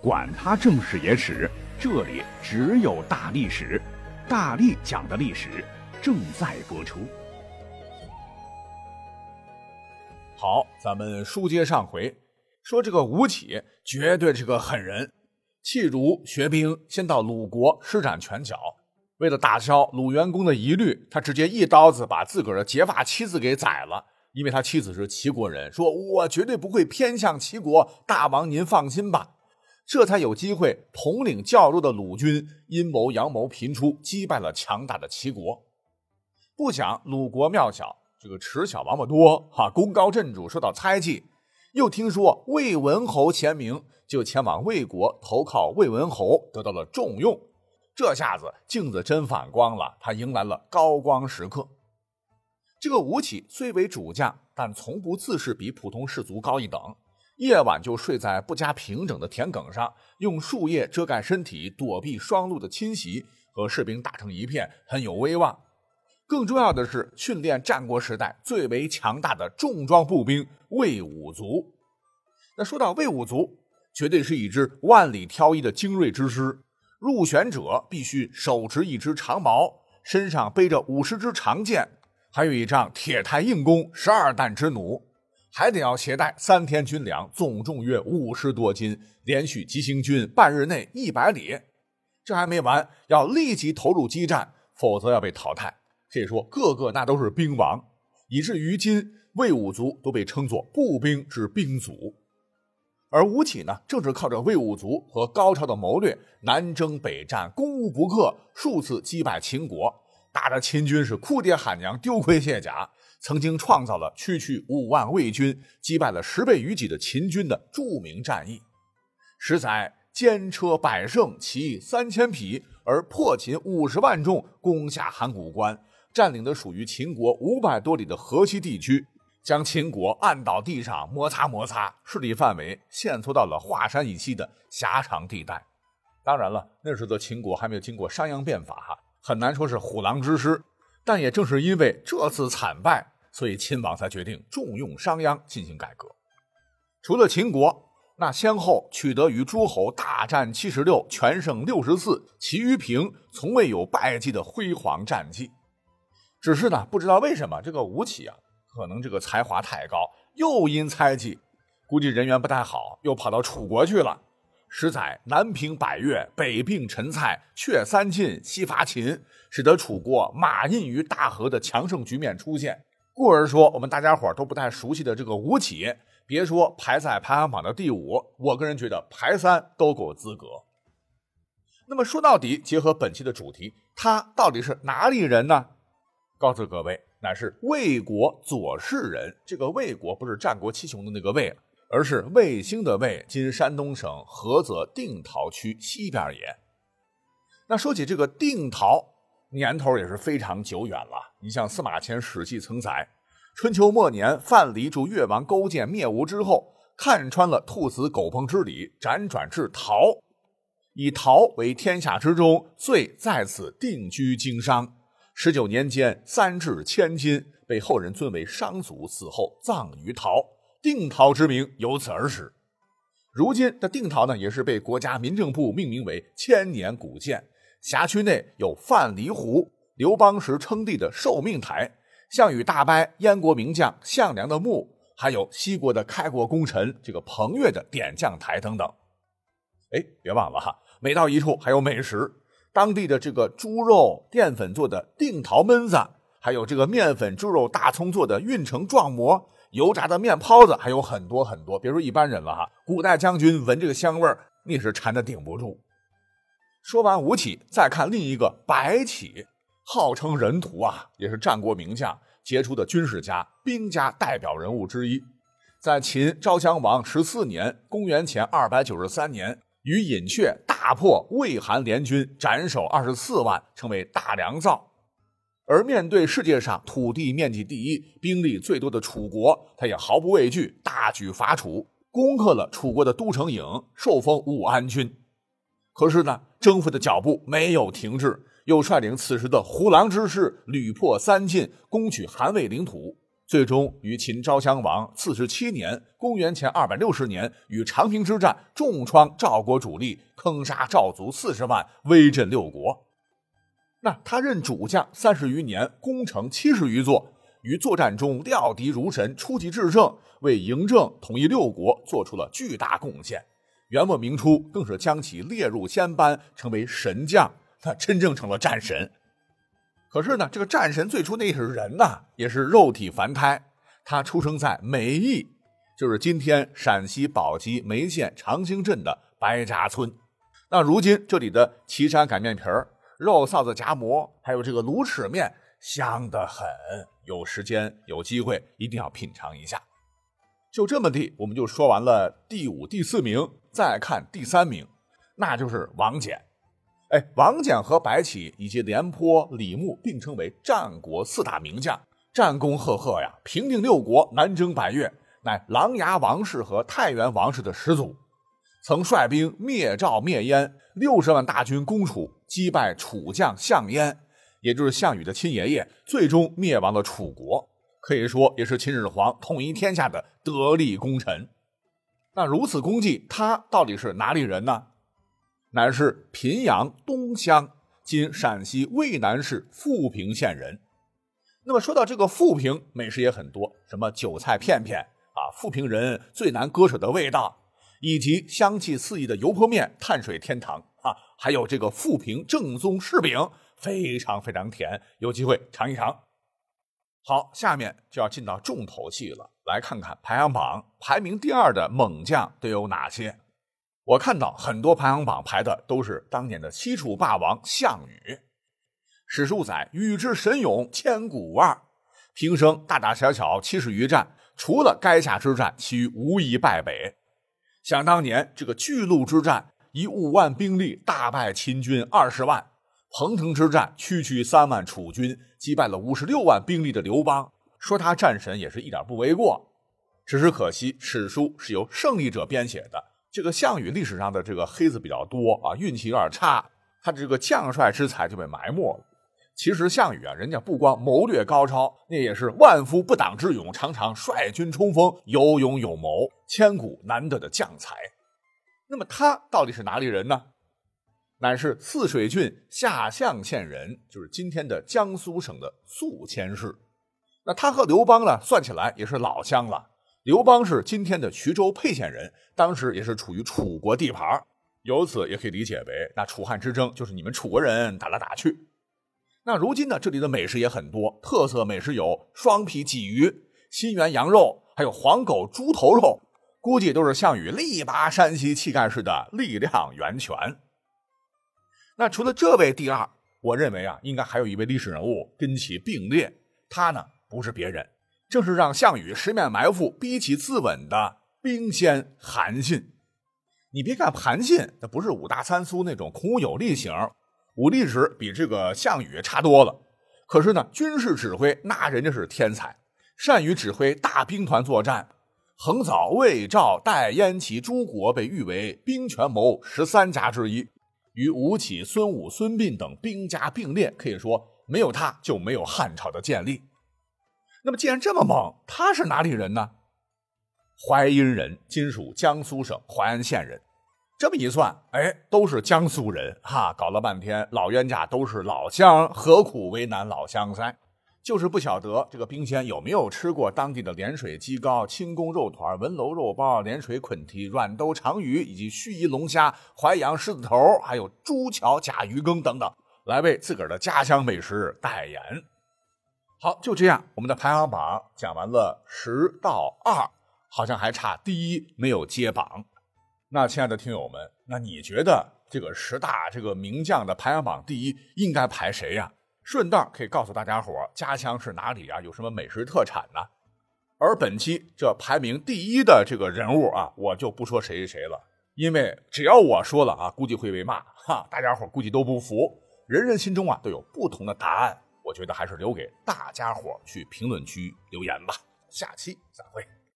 管他正史野史，这里只有大历史，大力讲的历史正在播出。好，咱们书接上回，说这个吴起绝对是个狠人，弃儒学兵，先到鲁国施展拳脚。为了打消鲁元公的疑虑，他直接一刀子把自个儿的结发妻子给宰了。因为他妻子是齐国人，说我绝对不会偏向齐国，大王您放心吧。这才有机会统领较弱的鲁军，阴谋阳谋频出，击败了强大的齐国。不想鲁国庙小，这个池小王八多哈，功高震主，受到猜忌。又听说魏文侯前明，就前往魏国投靠魏文侯，得到了重用。这下子镜子真反光了，他迎来了高光时刻。这个吴起虽为主将，但从不自视比普通士卒高一等。夜晚就睡在不加平整的田埂上，用树叶遮盖身体，躲避霜露的侵袭，和士兵打成一片，很有威望。更重要的是，训练战国时代最为强大的重装步兵魏武卒。那说到魏武卒，绝对是一支万里挑一的精锐之师。入选者必须手持一支长矛，身上背着五十支长剑，还有一张铁太硬弓、十二弹之弩，还得要携带三天军粮，总重约五十多斤，连续急行军半日内一百里。这还没完，要立即投入激战，否则要被淘汰。可以说，个个那都是兵王，以至于今魏武卒都被称作步兵之兵卒。而吴起呢，正是靠着魏武卒和高超的谋略，南征北战，攻无不克，数次击败秦国，打得秦军是哭爹喊娘，丢盔卸甲。曾经创造了区区五万魏军击败了十倍于己的秦军的著名战役。十载坚车百胜，骑三千匹，而破秦五十万众，攻下函谷关，占领的属于秦国五百多里的河西地区。将秦国按倒地上，摩擦摩擦，势力范围限缩到了华山以西的狭长地带。当然了，那时的秦国还没有经过商鞅变法，哈，很难说是虎狼之师。但也正是因为这次惨败，所以秦王才决定重用商鞅进行改革。除了秦国，那先后取得与诸侯大战七十六，全胜六十四，其余平，从未有败绩的辉煌战绩。只是呢，不知道为什么这个吴起啊。可能这个才华太高，又因猜忌，估计人缘不太好，又跑到楚国去了。十载南平百越，北并陈蔡，却三晋，西伐秦，使得楚国马印于大河的强盛局面出现。故而说，我们大家伙都不太熟悉的这个吴起，别说排在排行榜的第五，我个人觉得排三都够资格。那么说到底，结合本期的主题，他到底是哪里人呢？告诉各位。乃是魏国左氏人，这个魏国不是战国七雄的那个魏，而是卫星的卫，今山东省菏泽定陶区西边也。那说起这个定陶，年头也是非常久远了。你像司马迁《史记》曾载，春秋末年范蠡助越王勾践灭吴之后，看穿了兔死狗烹之理，辗转至陶，以陶为天下之中，遂在此定居经商。十九年间，三至千金，被后人尊为商祖，死后葬于陶，定陶之名由此而始。如今的定陶呢，也是被国家民政部命名为千年古建。辖区内有范蠡湖、刘邦时称帝的寿命台、项羽大败燕国名将项梁的墓，还有西国的开国功臣这个彭越的点将台等等。哎，别忘了哈，每到一处还有美食。当地的这个猪肉淀粉做的定陶焖子，还有这个面粉猪肉大葱做的运城壮馍，油炸的面泡子，还有很多很多。别说一般人了哈，古代将军闻这个香味儿，那是馋的顶不住。说完吴起，再看另一个白起，号称人屠啊，也是战国名将，杰出的军事家、兵家代表人物之一。在秦昭襄王十四年（公元前二百九十三年）。与尹阙大破魏韩联军，斩首二十四万，成为大良造。而面对世界上土地面积第一、兵力最多的楚国，他也毫不畏惧，大举伐楚，攻克了楚国的都城郢，受封武安君。可是呢，征服的脚步没有停滞，又率领此时的胡狼之师，屡破三晋，攻取韩魏领土。最终于秦昭襄王四十七年（公元前二百六十年）与长平之战重创赵国主力，坑杀赵族四十万，威震六国。那他任主将三十余年，攻城七十余座，于作战中料敌如神，出奇制胜，为嬴政统一六国做出了巨大贡献。元末明初，更是将其列入仙班，成为神将，他真正成了战神。可是呢，这个战神最初那是人呐，也是肉体凡胎。他出生在梅邑，就是今天陕西宝鸡梅县长兴镇的白闸村。那如今这里的岐山擀面皮儿、肉臊子夹馍，还有这个卤齿面，香得很。有时间有机会一定要品尝一下。就这么地，我们就说完了第五、第四名，再看第三名，那就是王翦。哎，王翦和白起以及廉颇、李牧并称为战国四大名将，战功赫赫呀，平定六国，南征百越，乃琅琊王氏和太原王氏的始祖。曾率兵灭赵灭燕，六十万大军攻楚，击败楚将项燕，也就是项羽的亲爷爷，最终灭亡了楚国。可以说，也是秦始皇统一天下的得力功臣。那如此功绩，他到底是哪里人呢？乃是平阳东乡（今陕西渭南市富平县人）。那么说到这个富平，美食也很多，什么韭菜片片啊，富平人最难割舍的味道，以及香气四溢的油泼面，碳水天堂啊，还有这个富平正宗柿饼，非常非常甜，有机会尝一尝。好，下面就要进到重头戏了，来看看排行榜排名第二的猛将都有哪些。我看到很多排行榜排的都是当年的西楚霸王项羽。史书载：“羽之神勇，千古无二。平生大大小小七十余战，除了垓下之战，其余无一败北。想当年这个巨鹿之战，以五万兵力大败秦军二十万；彭城之战，区区三万楚军击败了五十六万兵力的刘邦，说他战神也是一点不为过。只是可惜，史书是由胜利者编写的。”这个项羽历史上的这个黑子比较多啊，运气有点差，他这个将帅之才就被埋没了。其实项羽啊，人家不光谋略高超，那也是万夫不挡之勇，常常率军冲锋，有勇有谋，千古难得的将才。那么他到底是哪里人呢？乃是泗水郡下象县人，就是今天的江苏省的宿迁市。那他和刘邦呢，算起来也是老乡了。刘邦是今天的徐州沛县人，当时也是处于楚国地盘，由此也可以理解为，那楚汉之争就是你们楚国人打来打去。那如今呢，这里的美食也很多，特色美食有双皮鲫鱼、新源羊肉，还有黄狗猪头肉，估计都是项羽力拔山兮气盖世的力量源泉。那除了这位第二，我认为啊，应该还有一位历史人物跟其并列，他呢不是别人。正是让项羽十面埋伏、逼其自刎的兵仙韩信。你别看韩信，他不是五大三粗那种孔武有力型，武力值比这个项羽差多了。可是呢，军事指挥那人家是天才，善于指挥大兵团作战，横扫魏、赵、代、燕、齐诸国，被誉为兵权谋十三家之一。与吴起、孙武、孙膑等兵家并列，可以说没有他就没有汉朝的建立。那么，既然这么猛，他是哪里人呢？淮阴人，今属江苏省淮安县人。这么一算，哎，都是江苏人哈。搞了半天，老冤家都是老乡，何苦为难老乡噻？就是不晓得这个冰仙有没有吃过当地的涟水鸡糕、清宫肉团、文楼肉包、涟水捆蹄、软兜长鱼，以及盱眙龙虾、淮扬狮子头，还有朱桥甲鱼羹等等，来为自个儿的家乡美食代言。好，就这样，我们的排行榜讲完了十到二，好像还差第一没有接榜。那亲爱的听友们，那你觉得这个十大这个名将的排行榜第一应该排谁呀？顺道可以告诉大家伙家乡是哪里啊？有什么美食特产呢？而本期这排名第一的这个人物啊，我就不说谁是谁了，因为只要我说了啊，估计会被骂哈，大家伙估计都不服。人人心中啊都有不同的答案。我觉得还是留给大家伙去评论区留言吧。下期再会。